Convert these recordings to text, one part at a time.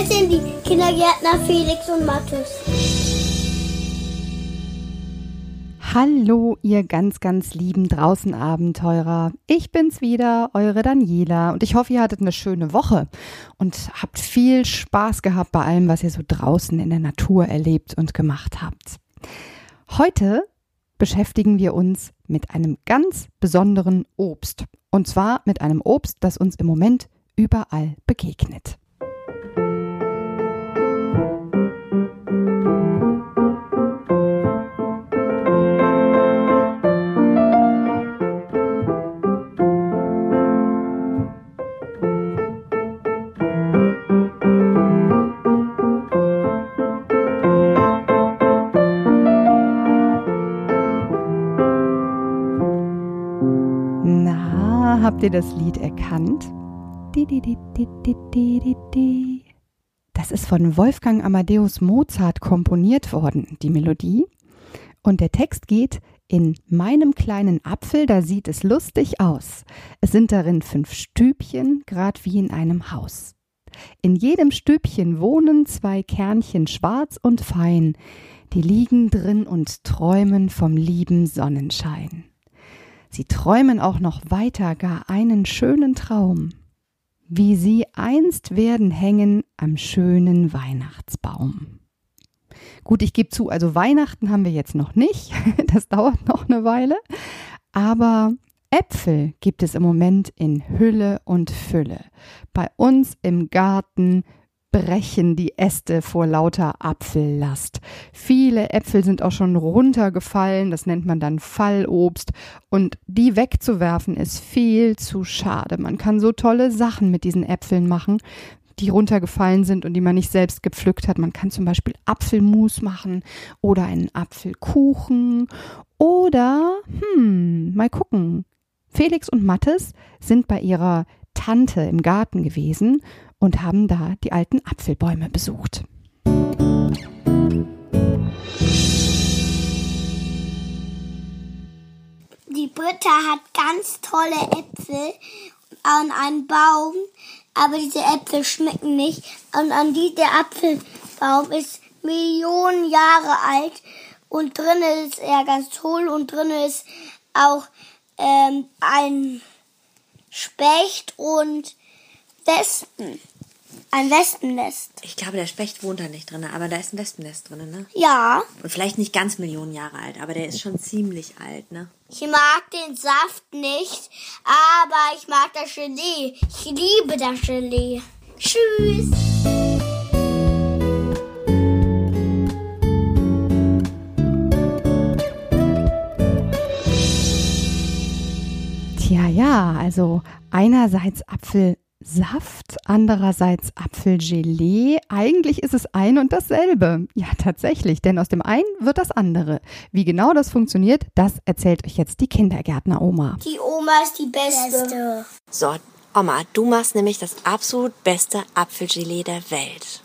Wir sind die Kindergärtner Felix und Mathis. Hallo, ihr ganz, ganz lieben Draußenabenteurer. Ich bin's wieder, eure Daniela. Und ich hoffe, ihr hattet eine schöne Woche und habt viel Spaß gehabt bei allem, was ihr so draußen in der Natur erlebt und gemacht habt. Heute beschäftigen wir uns mit einem ganz besonderen Obst. Und zwar mit einem Obst, das uns im Moment überall begegnet. Na, habt ihr das Lied erkannt? Das ist von Wolfgang Amadeus Mozart komponiert worden, die Melodie. Und der Text geht, in meinem kleinen Apfel, da sieht es lustig aus. Es sind darin fünf Stübchen, grad wie in einem Haus. In jedem Stübchen wohnen zwei Kernchen schwarz und fein, die liegen drin und träumen vom lieben Sonnenschein. Sie träumen auch noch weiter gar einen schönen Traum, wie sie einst werden hängen am schönen Weihnachtsbaum. Gut, ich gebe zu, also Weihnachten haben wir jetzt noch nicht, das dauert noch eine Weile, aber Äpfel gibt es im Moment in Hülle und Fülle. Bei uns im Garten brechen die Äste vor lauter Apfellast. Viele Äpfel sind auch schon runtergefallen, das nennt man dann Fallobst, und die wegzuwerfen ist viel zu schade. Man kann so tolle Sachen mit diesen Äpfeln machen, die runtergefallen sind und die man nicht selbst gepflückt hat. Man kann zum Beispiel Apfelmus machen oder einen Apfelkuchen oder, hm, mal gucken. Felix und Mattes sind bei ihrer Tante im Garten gewesen und haben da die alten Apfelbäume besucht. Die Britta hat ganz tolle Äpfel an einem Baum, aber diese Äpfel schmecken nicht. Und an dieser Apfelbaum ist Millionen Jahre alt und drinnen ist er ganz hohl und drinnen ist auch ähm, ein Specht und Wespen. Ein Wespennest. Ich glaube, der Specht wohnt da nicht drin, aber da ist ein Wespennest drin, ne? Ja. Und vielleicht nicht ganz Millionen Jahre alt, aber der ist schon ziemlich alt, ne? Ich mag den Saft nicht, aber ich mag das Gelee. Ich liebe das Gelee. Tschüss. Tja, ja, also einerseits Apfelsaft, andererseits Apfelgelee. Eigentlich ist es ein und dasselbe. Ja, tatsächlich, denn aus dem einen wird das andere. Wie genau das funktioniert, das erzählt euch jetzt die Kindergärtner-Oma. Die Oma ist die Beste. So, Oma, du machst nämlich das absolut beste Apfelgelee der Welt.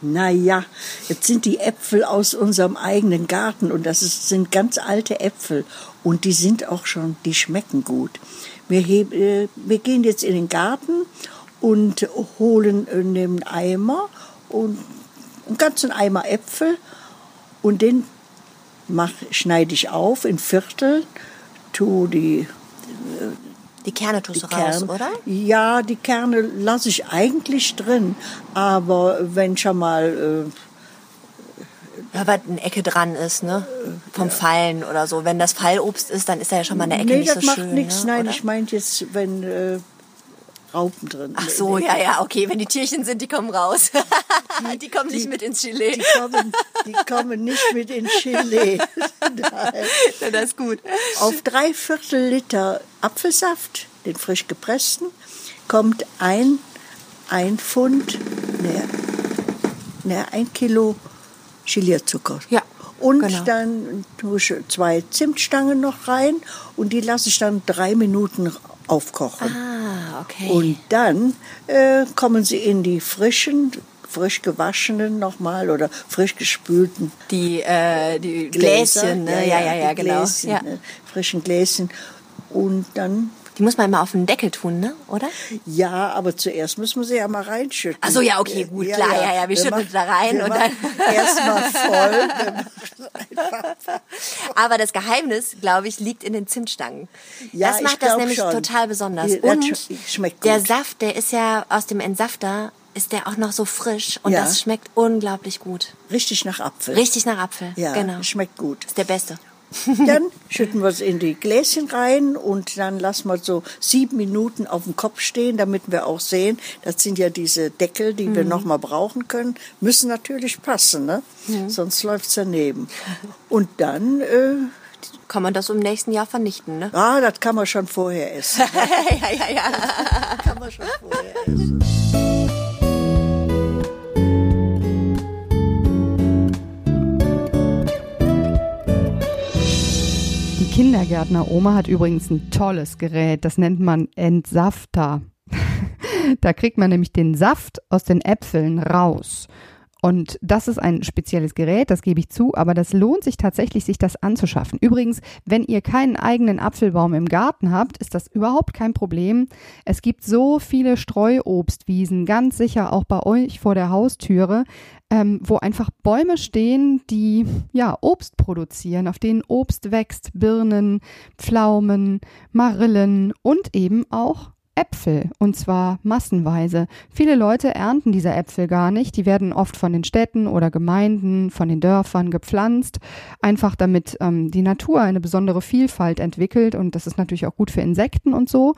Naja, jetzt sind die Äpfel aus unserem eigenen Garten und das ist, sind ganz alte Äpfel und die sind auch schon, die schmecken gut. Wir, heb, äh, wir gehen jetzt in den Garten und holen einen Eimer und einen ganzen Eimer Äpfel und den mach, schneide ich auf in Viertel, tu die Die Kerne tust du raus, Kerne- oder? Ja, die Kerne lasse ich eigentlich drin. Aber wenn schon mal, Ja, weil eine Ecke dran ist, ne? Vom Fallen oder so. Wenn das Fallobst ist, dann ist da ja schon mal eine Ecke nee, nicht das so macht schön. nichts. ne? Nein, oder? ich meinte jetzt, wenn äh, Raupen drin Ach so, ja, ja, okay. Wenn die Tierchen sind, die kommen raus. die kommen nicht mit ins Gelee. Die kommen, die kommen nicht mit in Chile. Nein. Ja, das ist gut. Auf drei Viertel Liter Apfelsaft, den frisch gepressten, kommt ein, ein Pfund, ne, ne, ein Kilo Gelierzucker. Ja, Und genau. dann tue ich zwei Zimtstangen noch rein und die lasse ich dann drei Minuten aufkochen. Ah, okay. Und dann äh, kommen sie in die frischen, frisch gewaschenen nochmal oder frisch gespülten die, äh, die Gläser. Gläschen, ne? Ja, ja, ja, die genau. Gläschen, ja. ne? frischen Gläschen. Und dann Die muss man immer auf den Deckel tun, ne? Oder? Ja, aber zuerst müssen wir sie ja mal reinschütten. Ach so, ja, okay, gut, klar, ja, ja, wir schütten machen- da rein wir und machen Erstmal voll. wir Aber das Geheimnis, glaube ich, liegt in den Zimtstangen. Ja, das macht das nämlich schon. total besonders. Und der. Saft, der ist ja aus dem Entsafter, ist der auch noch so frisch und Ja. das schmeckt unglaublich gut. richtig nach Apfel. Richtig nach Apfel. Ja, genau. schmeckt gut. Ist der beste. Dann schütten wir es in die Gläschen rein und dann lassen wir so sieben Minuten auf dem Kopf stehen, damit wir auch sehen, das sind ja diese Deckel, die wir noch mal brauchen können, müssen natürlich passen, ne? sonst läuft's daneben. Und dann, äh, Kann man das im nächsten Jahr vernichten, ne? ah, das kann man schon vorher essen. ja, ja, ja. kann man schon vorher essen. Kindergärtner-Oma hat übrigens ein tolles Gerät, das nennt man Entsafter. da kriegt man nämlich den Saft aus den Äpfeln raus. Und das ist ein spezielles Gerät, das gebe ich zu, aber das lohnt sich tatsächlich, sich das anzuschaffen. Übrigens, wenn ihr keinen eigenen Apfelbaum im Garten habt, ist das überhaupt kein Problem. Es gibt so viele Streuobstwiesen, ganz sicher auch bei euch vor der Haustüre, ähm, wo einfach Bäume stehen, die ja Obst produzieren, auf denen Obst wächst, Birnen, Pflaumen, Marillen und eben auch Äpfel und zwar massenweise. Viele Leute ernten diese Äpfel gar nicht. Die werden oft von den Städten oder Gemeinden, von den Dörfern gepflanzt, einfach damit ähm, die Natur eine besondere Vielfalt entwickelt und das ist natürlich auch gut für Insekten und so.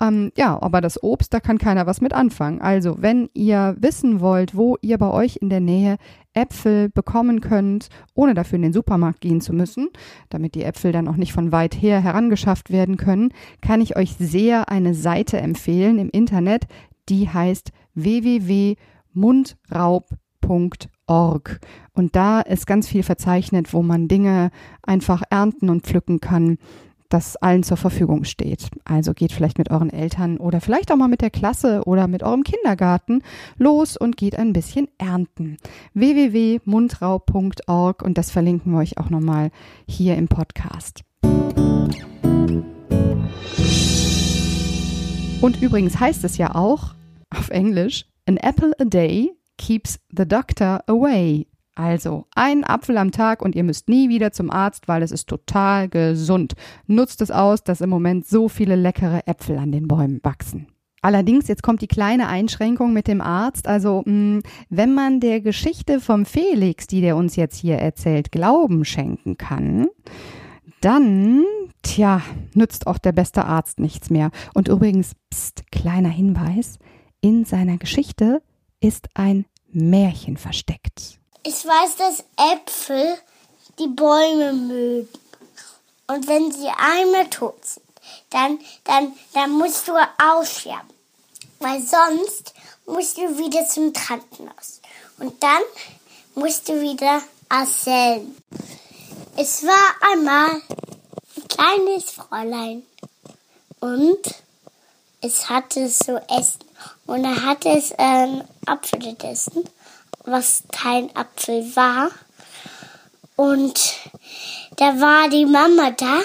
Ähm, ja, aber das Obst, da kann keiner was mit anfangen. Also, wenn ihr wissen wollt, wo ihr bei euch in der Nähe Äpfel bekommen könnt, ohne dafür in den Supermarkt gehen zu müssen, damit die Äpfel dann auch nicht von weit her herangeschafft werden können, kann ich euch sehr eine Seite empfehlen im Internet, die heißt www.mundraub.org. Und da ist ganz viel verzeichnet, wo man Dinge einfach ernten und pflücken kann, das allen zur Verfügung steht. Also geht vielleicht mit euren Eltern oder vielleicht auch mal mit der Klasse oder mit eurem Kindergarten los und geht ein bisschen ernten. www.mundraub.org und das verlinken wir euch auch nochmal hier im Podcast. Und übrigens heißt es ja auch auf Englisch, an apple a day keeps the doctor away. Also ein Apfel am Tag und ihr müsst nie wieder zum Arzt, weil es ist total gesund. Nutzt es aus, dass im Moment so viele leckere Äpfel an den Bäumen wachsen. Allerdings, jetzt kommt die kleine Einschränkung mit dem Arzt. Also, mh, wenn man der Geschichte vom Felix, die der uns jetzt hier erzählt, Glauben schenken kann, dann, tja, nützt auch der beste Arzt nichts mehr. Und übrigens, pst, kleiner Hinweis, in seiner Geschichte ist ein Märchen versteckt. Ich weiß, dass Äpfel die Bäume mögen. Und wenn sie einmal tot sind, dann, dann, dann musst du aussterben. Weil sonst musst du wieder zum Krankenhaus. Und dann musst du wieder erzählen. Es war einmal ein kleines Fräulein. Und es hatte so Essen. Und er hatte es ähm, Apfel gegessen, was kein Apfel war. Und da war die Mama da,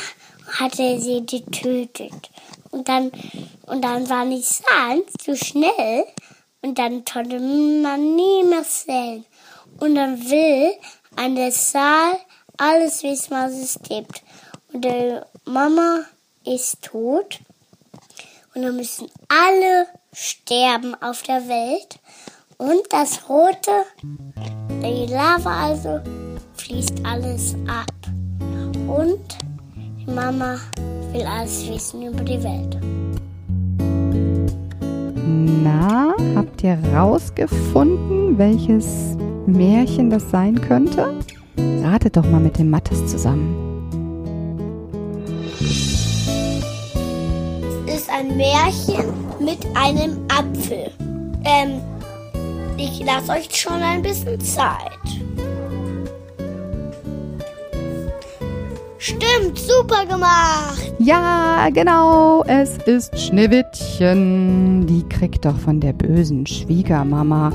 hatte sie getötet. Und dann, und dann war die Zahl zu schnell und dann konnte man nie mehr zählen. Und dann will an der Zahl alles wissen, was es gibt. Und die Mama ist tot. Und dann müssen alle sterben auf der Welt. Und das Rote, die Lava also, fließt alles ab. Und die Mama will alles wissen über die Welt. Na, habt ihr rausgefunden, welches Märchen das sein könnte? Ratet doch mal mit dem Mattes zusammen. Ist ein Märchen mit einem Apfel. Ähm, ich lasse euch schon ein bisschen Zeit. Stimmt, super gemacht. Ja, genau, es ist Schneewittchen. Die kriegt doch von der bösen Schwiegermama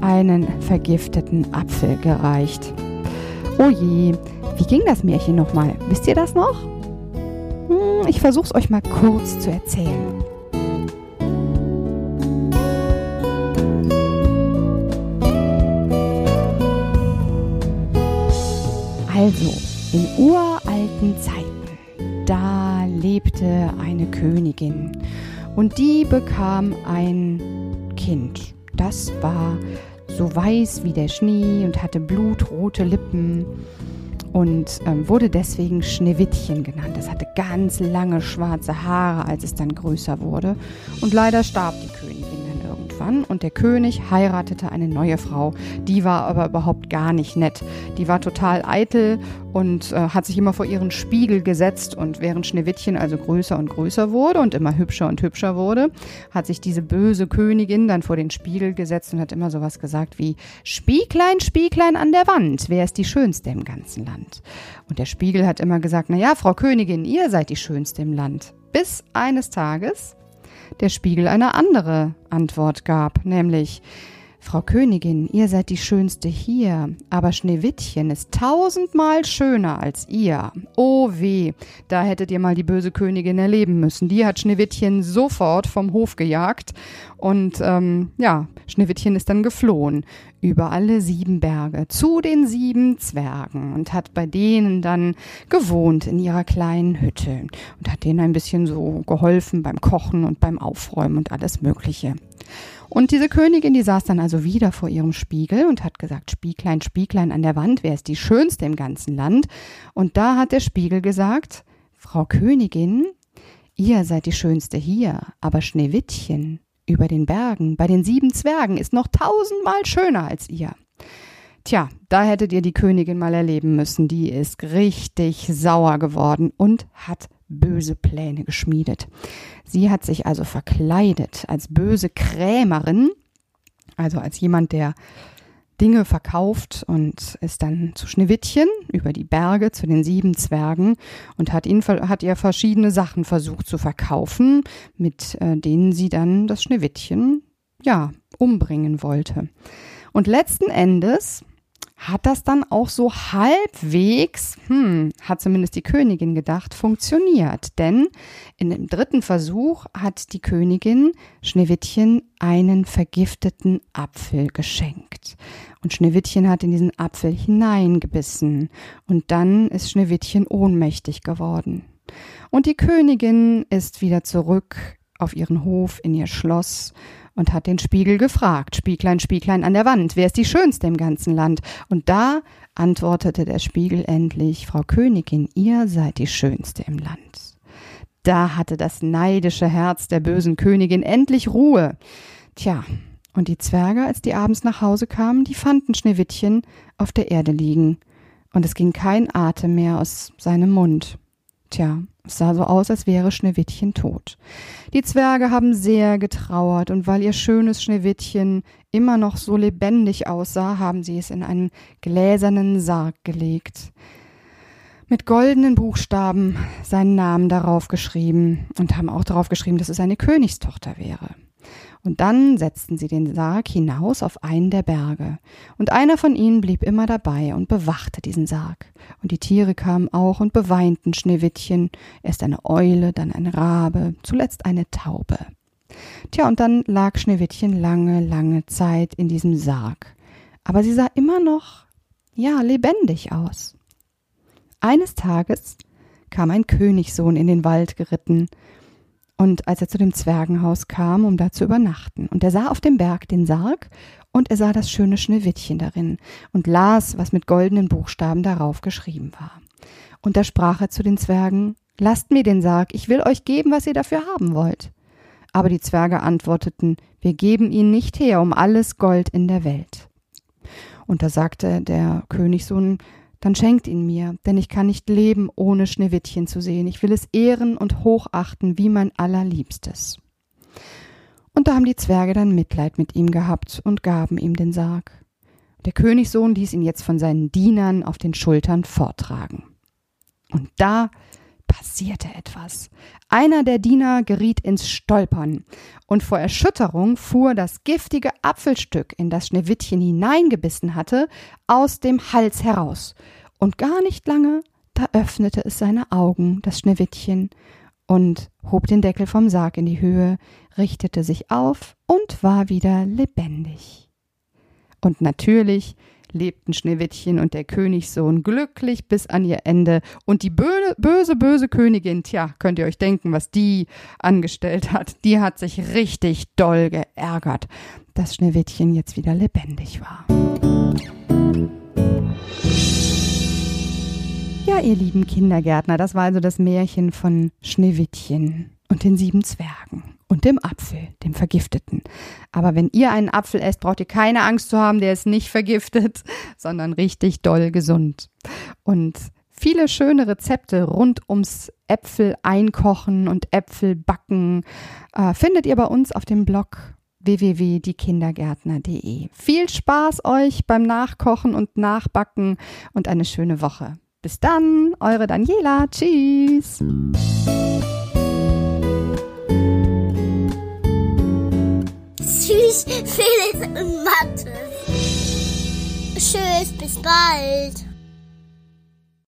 einen vergifteten Apfel gereicht. Oh je, wie ging das Märchen nochmal? Wisst ihr das noch? Hm, ich versuche es euch mal kurz zu erzählen. Also, in uralten Zeiten, da lebte eine Königin und die bekam ein Kind. Das war so weiß wie der Schnee und hatte blutrote Lippen und ähm, wurde deswegen Schneewittchen genannt. Es hatte ganz lange schwarze Haare, als es dann größer wurde. Und leider starb die Königin irgendwann und der König heiratete eine neue Frau. Die war aber überhaupt gar nicht nett. Die war total eitel und äh, hat sich immer vor ihren Spiegel gesetzt und während Schneewittchen also größer und größer wurde und immer hübscher und hübscher wurde, hat sich diese böse Königin dann vor den Spiegel gesetzt und hat immer sowas gesagt wie Spieglein, Spieglein an der Wand, wer ist die schönste im ganzen Land? Und der Spiegel hat immer gesagt, na ja, Frau Königin, ihr seid die schönste im Land. Bis eines Tages der Spiegel eine andere Antwort gab, nämlich Frau Königin, ihr seid die Schönste hier, aber Schneewittchen ist tausendmal schöner als ihr. Oh weh, da hättet ihr mal die böse Königin erleben müssen. Die hat Schneewittchen sofort vom Hof gejagt und ähm, ja, Schneewittchen ist dann geflohen über alle sieben Berge zu den sieben Zwergen und hat bei denen dann gewohnt in ihrer kleinen Hütte und hat denen ein bisschen so geholfen beim Kochen und beim Aufräumen und alles Mögliche. Und diese Königin, die saß dann also wieder vor ihrem Spiegel und hat gesagt, Spieglein, Spieglein an der Wand, wer ist die schönste im ganzen Land? Und da hat der Spiegel gesagt, Frau Königin, ihr seid die schönste hier, aber Schneewittchen über den Bergen bei den sieben Zwergen ist noch tausendmal schöner als ihr. Tja, da hättet ihr die Königin mal erleben müssen. Die ist richtig sauer geworden und hat böse Pläne geschmiedet. Sie hat sich also verkleidet als böse Krämerin, also als jemand, der Dinge verkauft und ist dann zu Schneewittchen über die Berge zu den sieben Zwergen und hat, ihn, hat ihr verschiedene Sachen versucht zu verkaufen, mit äh, denen sie dann das Schneewittchen, ja, umbringen wollte. Und letzten Endes hat das dann auch so halbwegs, hm, hat zumindest die Königin gedacht, funktioniert. Denn in dem dritten Versuch hat die Königin Schneewittchen einen vergifteten Apfel geschenkt. Und Schneewittchen hat in diesen Apfel hineingebissen. Und dann ist Schneewittchen ohnmächtig geworden. Und die Königin ist wieder zurück auf ihren Hof in ihr Schloss und hat den Spiegel gefragt, Spieglein, Spieglein an der Wand, wer ist die schönste im ganzen Land? Und da antwortete der Spiegel endlich, Frau Königin, ihr seid die schönste im Land. Da hatte das neidische Herz der bösen Königin endlich Ruhe. Tja, und die Zwerge, als die abends nach Hause kamen, die fanden Schneewittchen auf der Erde liegen, und es ging kein Atem mehr aus seinem Mund. Tja, es sah so aus, als wäre Schneewittchen tot. Die Zwerge haben sehr getrauert, und weil ihr schönes Schneewittchen immer noch so lebendig aussah, haben sie es in einen gläsernen Sarg gelegt, mit goldenen Buchstaben seinen Namen darauf geschrieben und haben auch darauf geschrieben, dass es eine Königstochter wäre. Und dann setzten sie den Sarg hinaus auf einen der Berge. Und einer von ihnen blieb immer dabei und bewachte diesen Sarg. Und die Tiere kamen auch und beweinten Schneewittchen, erst eine Eule, dann ein Rabe, zuletzt eine Taube. Tja, und dann lag Schneewittchen lange, lange Zeit in diesem Sarg. Aber sie sah immer noch, ja, lebendig aus. Eines Tages kam ein Königssohn in den Wald geritten, und als er zu dem Zwergenhaus kam, um da zu übernachten, und er sah auf dem Berg den Sarg, und er sah das schöne Schneewittchen darin, und las, was mit goldenen Buchstaben darauf geschrieben war. Und da sprach er zu den Zwergen, Lasst mir den Sarg, ich will euch geben, was ihr dafür haben wollt. Aber die Zwerge antworteten, Wir geben ihn nicht her um alles Gold in der Welt. Und da sagte der Königssohn, dann schenkt ihn mir, denn ich kann nicht leben, ohne Schneewittchen zu sehen. Ich will es ehren und hochachten wie mein allerliebstes. Und da haben die Zwerge dann Mitleid mit ihm gehabt und gaben ihm den Sarg. Der Königssohn ließ ihn jetzt von seinen Dienern auf den Schultern vortragen. Und da passierte etwas. Einer der Diener geriet ins Stolpern, und vor Erschütterung fuhr das giftige Apfelstück, in das Schneewittchen hineingebissen hatte, aus dem Hals heraus. Und gar nicht lange, Da öffnete es seine Augen, das Schneewittchen, und hob den Deckel vom Sarg in die Höhe, richtete sich auf und war wieder lebendig. Und natürlich lebten Schneewittchen und der Königssohn glücklich bis an ihr Ende. Und die böse, böse, böse Königin, tja, könnt ihr euch denken, was die angestellt hat. Die hat sich richtig doll geärgert, dass Schneewittchen jetzt wieder lebendig war. Ja, ihr lieben Kindergärtner, das war also das Märchen von Schneewittchen und den sieben Zwergen und dem Apfel, dem Vergifteten. Aber wenn ihr einen Apfel esst, braucht ihr keine Angst zu haben, der ist nicht vergiftet, sondern richtig doll gesund. Und viele schöne Rezepte rund ums Äpfel einkochen und Äpfel backen äh, findet ihr bei uns auf dem Blog www.diekindergärtner.de. Viel Spaß euch beim Nachkochen und Nachbacken und eine schöne Woche. Bis dann, eure Daniela. Tschüss. Tschüss, Felix und Mathe. Tschüss, bis bald.